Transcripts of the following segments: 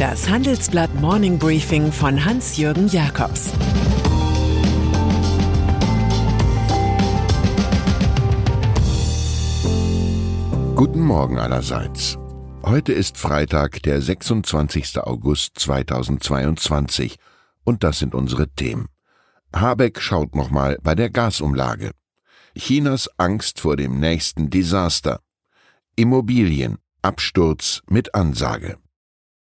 Das Handelsblatt Morning Briefing von Hans-Jürgen Jakobs Guten Morgen allerseits. Heute ist Freitag, der 26. August 2022 und das sind unsere Themen. Habeck schaut nochmal bei der Gasumlage. Chinas Angst vor dem nächsten Desaster. Immobilien. Absturz mit Ansage.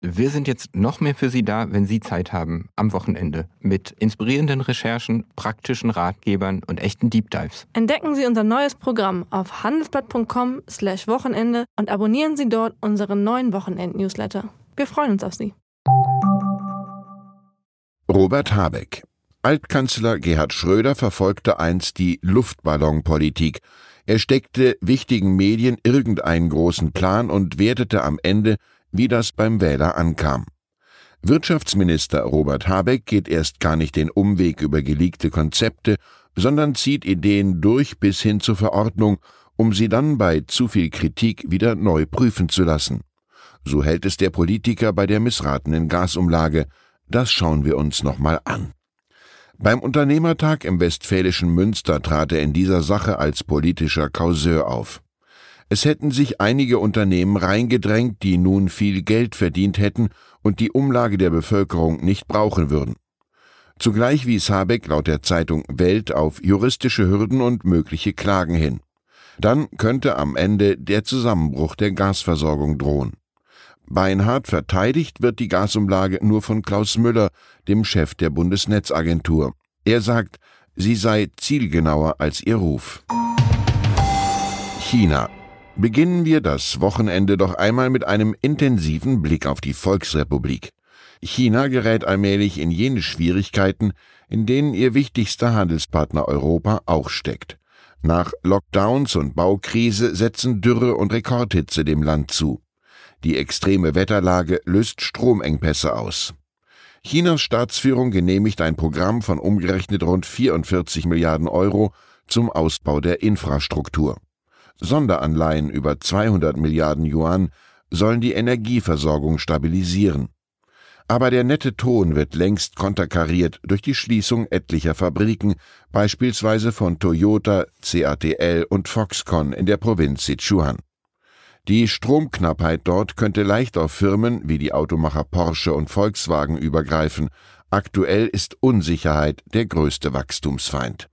Wir sind jetzt noch mehr für Sie da, wenn Sie Zeit haben, am Wochenende, mit inspirierenden Recherchen, praktischen Ratgebern und echten Deep Dives. Entdecken Sie unser neues Programm auf handelsblatt.com/wochenende und abonnieren Sie dort unseren neuen Wochenend-Newsletter. Wir freuen uns auf Sie. Robert Habeck. Altkanzler Gerhard Schröder verfolgte einst die Luftballonpolitik. Er steckte wichtigen Medien irgendeinen großen Plan und wertete am Ende wie das beim Wähler ankam. Wirtschaftsminister Robert Habeck geht erst gar nicht den Umweg über geleakte Konzepte, sondern zieht Ideen durch bis hin zur Verordnung, um sie dann bei zu viel Kritik wieder neu prüfen zu lassen. So hält es der Politiker bei der missratenen Gasumlage. Das schauen wir uns nochmal an. Beim Unternehmertag im westfälischen Münster trat er in dieser Sache als politischer Kauseur auf. Es hätten sich einige Unternehmen reingedrängt, die nun viel Geld verdient hätten und die Umlage der Bevölkerung nicht brauchen würden. Zugleich wies Habeck laut der Zeitung Welt auf juristische Hürden und mögliche Klagen hin. Dann könnte am Ende der Zusammenbruch der Gasversorgung drohen. Beinhard verteidigt wird die Gasumlage nur von Klaus Müller, dem Chef der Bundesnetzagentur. Er sagt, sie sei zielgenauer als ihr Ruf. China. Beginnen wir das Wochenende doch einmal mit einem intensiven Blick auf die Volksrepublik. China gerät allmählich in jene Schwierigkeiten, in denen ihr wichtigster Handelspartner Europa auch steckt. Nach Lockdowns und Baukrise setzen Dürre und Rekordhitze dem Land zu. Die extreme Wetterlage löst Stromengpässe aus. Chinas Staatsführung genehmigt ein Programm von umgerechnet rund 44 Milliarden Euro zum Ausbau der Infrastruktur. Sonderanleihen über 200 Milliarden Yuan sollen die Energieversorgung stabilisieren. Aber der nette Ton wird längst konterkariert durch die Schließung etlicher Fabriken, beispielsweise von Toyota, CATL und Foxconn in der Provinz Sichuan. Die Stromknappheit dort könnte leicht auf Firmen wie die Automacher Porsche und Volkswagen übergreifen. Aktuell ist Unsicherheit der größte Wachstumsfeind.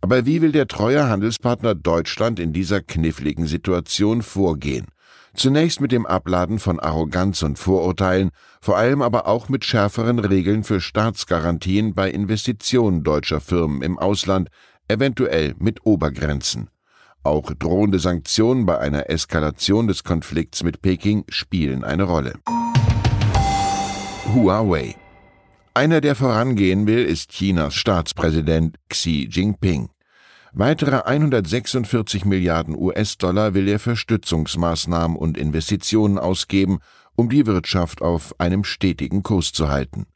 Aber wie will der treue Handelspartner Deutschland in dieser kniffligen Situation vorgehen? Zunächst mit dem Abladen von Arroganz und Vorurteilen, vor allem aber auch mit schärferen Regeln für Staatsgarantien bei Investitionen deutscher Firmen im Ausland, eventuell mit Obergrenzen. Auch drohende Sanktionen bei einer Eskalation des Konflikts mit Peking spielen eine Rolle. Huawei einer, der vorangehen will, ist Chinas Staatspräsident Xi Jinping. Weitere 146 Milliarden US-Dollar will er für Stützungsmaßnahmen und Investitionen ausgeben, um die Wirtschaft auf einem stetigen Kurs zu halten.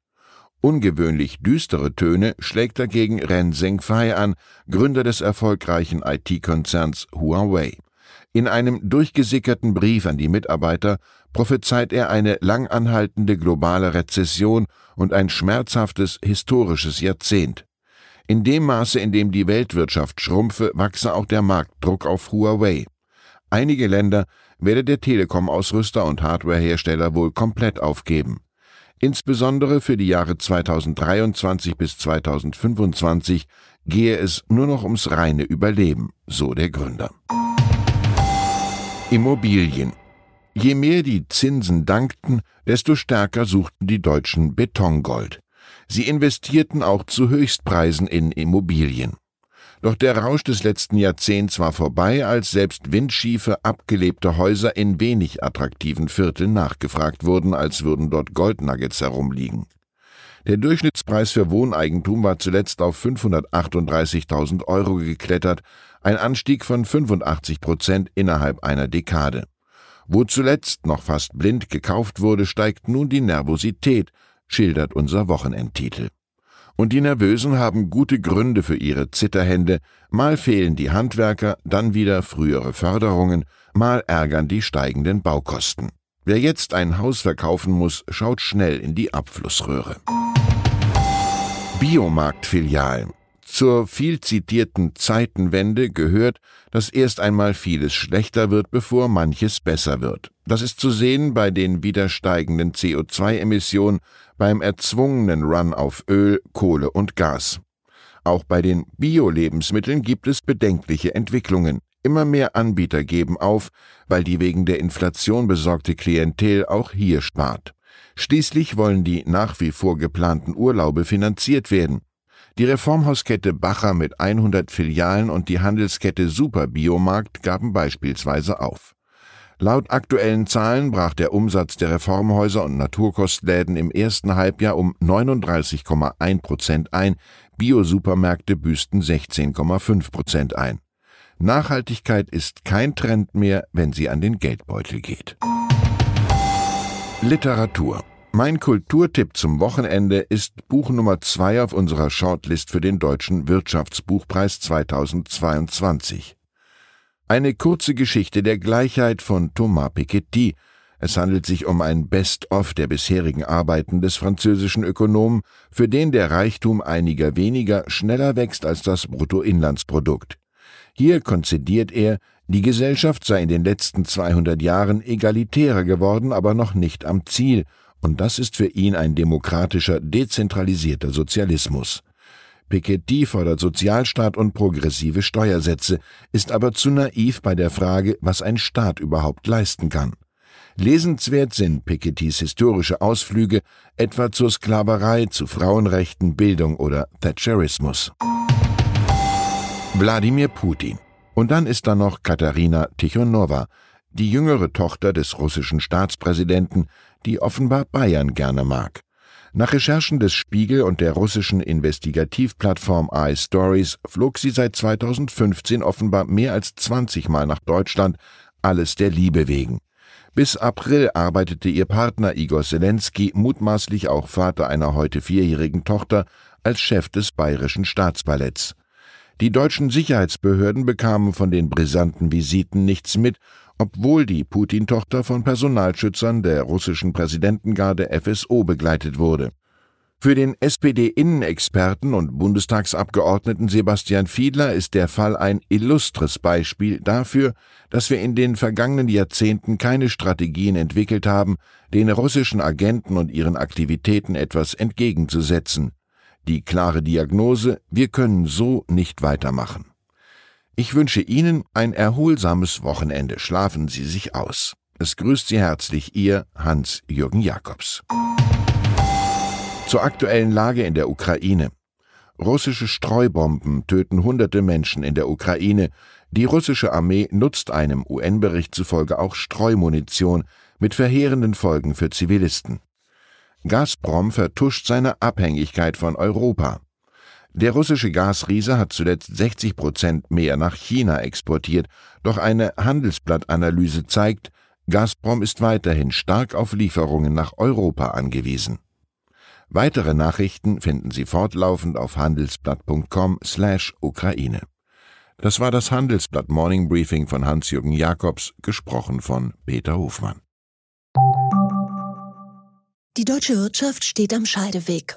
Ungewöhnlich düstere Töne schlägt dagegen Ren Zhengfei an, Gründer des erfolgreichen IT-Konzerns Huawei. In einem durchgesickerten Brief an die Mitarbeiter prophezeit er eine lang anhaltende globale Rezession und ein schmerzhaftes historisches Jahrzehnt. In dem Maße, in dem die Weltwirtschaft schrumpfe, wachse auch der Marktdruck auf Huawei. Einige Länder werde der Telekom-Ausrüster und Hardwarehersteller wohl komplett aufgeben. Insbesondere für die Jahre 2023 bis 2025 gehe es nur noch ums reine Überleben, so der Gründer. Immobilien. Je mehr die Zinsen dankten, desto stärker suchten die Deutschen Betongold. Sie investierten auch zu Höchstpreisen in Immobilien. Doch der Rausch des letzten Jahrzehnts war vorbei, als selbst windschiefe, abgelebte Häuser in wenig attraktiven Vierteln nachgefragt wurden, als würden dort Goldnuggets herumliegen. Der Durchschnittspreis für Wohneigentum war zuletzt auf 538.000 Euro geklettert, ein Anstieg von 85 Prozent innerhalb einer Dekade. Wo zuletzt noch fast blind gekauft wurde, steigt nun die Nervosität, schildert unser Wochenendtitel. Und die Nervösen haben gute Gründe für ihre Zitterhände, mal fehlen die Handwerker, dann wieder frühere Förderungen, mal ärgern die steigenden Baukosten. Wer jetzt ein Haus verkaufen muss, schaut schnell in die Abflussröhre. Biomarktfilialen. Zur viel zitierten Zeitenwende gehört, dass erst einmal vieles schlechter wird, bevor manches besser wird. Das ist zu sehen bei den wieder steigenden CO2-Emissionen, beim erzwungenen Run auf Öl, Kohle und Gas. Auch bei den Bio-Lebensmitteln gibt es bedenkliche Entwicklungen. Immer mehr Anbieter geben auf, weil die wegen der Inflation besorgte Klientel auch hier spart. Schließlich wollen die nach wie vor geplanten Urlaube finanziert werden. Die Reformhauskette Bacher mit 100 Filialen und die Handelskette Superbiomarkt gaben beispielsweise auf. Laut aktuellen Zahlen brach der Umsatz der Reformhäuser und Naturkostläden im ersten Halbjahr um 39,1 Prozent ein, Biosupermärkte büßten 16,5 Prozent ein. Nachhaltigkeit ist kein Trend mehr, wenn sie an den Geldbeutel geht. Literatur mein Kulturtipp zum Wochenende ist Buch Nummer zwei auf unserer Shortlist für den Deutschen Wirtschaftsbuchpreis 2022. Eine kurze Geschichte der Gleichheit von Thomas Piketty. Es handelt sich um ein Best-of der bisherigen Arbeiten des französischen Ökonomen, für den der Reichtum einiger weniger schneller wächst als das Bruttoinlandsprodukt. Hier konzidiert er, die Gesellschaft sei in den letzten 200 Jahren egalitärer geworden, aber noch nicht am Ziel und das ist für ihn ein demokratischer, dezentralisierter Sozialismus. Piketty fordert Sozialstaat und progressive Steuersätze, ist aber zu naiv bei der Frage, was ein Staat überhaupt leisten kann. Lesenswert sind Pikettys historische Ausflüge etwa zur Sklaverei, zu Frauenrechten, Bildung oder Thatcherismus. Wladimir Putin. Und dann ist da noch Katharina Tichonowa, die jüngere Tochter des russischen Staatspräsidenten, die offenbar Bayern gerne mag. Nach Recherchen des Spiegel und der russischen Investigativplattform iStories flog sie seit 2015 offenbar mehr als 20 Mal nach Deutschland, alles der Liebe wegen. Bis April arbeitete ihr Partner Igor Zelensky, mutmaßlich auch Vater einer heute vierjährigen Tochter, als Chef des bayerischen Staatsballetts. Die deutschen Sicherheitsbehörden bekamen von den brisanten Visiten nichts mit obwohl die Putin-Tochter von Personalschützern der russischen Präsidentengarde FSO begleitet wurde. Für den SPD-Innenexperten und Bundestagsabgeordneten Sebastian Fiedler ist der Fall ein illustres Beispiel dafür, dass wir in den vergangenen Jahrzehnten keine Strategien entwickelt haben, den russischen Agenten und ihren Aktivitäten etwas entgegenzusetzen. Die klare Diagnose, wir können so nicht weitermachen. Ich wünsche Ihnen ein erholsames Wochenende. Schlafen Sie sich aus. Es grüßt Sie herzlich Ihr Hans-Jürgen Jakobs. Zur aktuellen Lage in der Ukraine. Russische Streubomben töten hunderte Menschen in der Ukraine. Die russische Armee nutzt einem UN-Bericht zufolge auch Streumunition mit verheerenden Folgen für Zivilisten. Gazprom vertuscht seine Abhängigkeit von Europa. Der russische Gasriese hat zuletzt 60 Prozent mehr nach China exportiert, doch eine Handelsblattanalyse zeigt, Gazprom ist weiterhin stark auf Lieferungen nach Europa angewiesen. Weitere Nachrichten finden Sie fortlaufend auf handelsblatt.com/Ukraine. Das war das Handelsblatt Morning Briefing von Hans-Jürgen Jakobs, gesprochen von Peter Hofmann. Die deutsche Wirtschaft steht am Scheideweg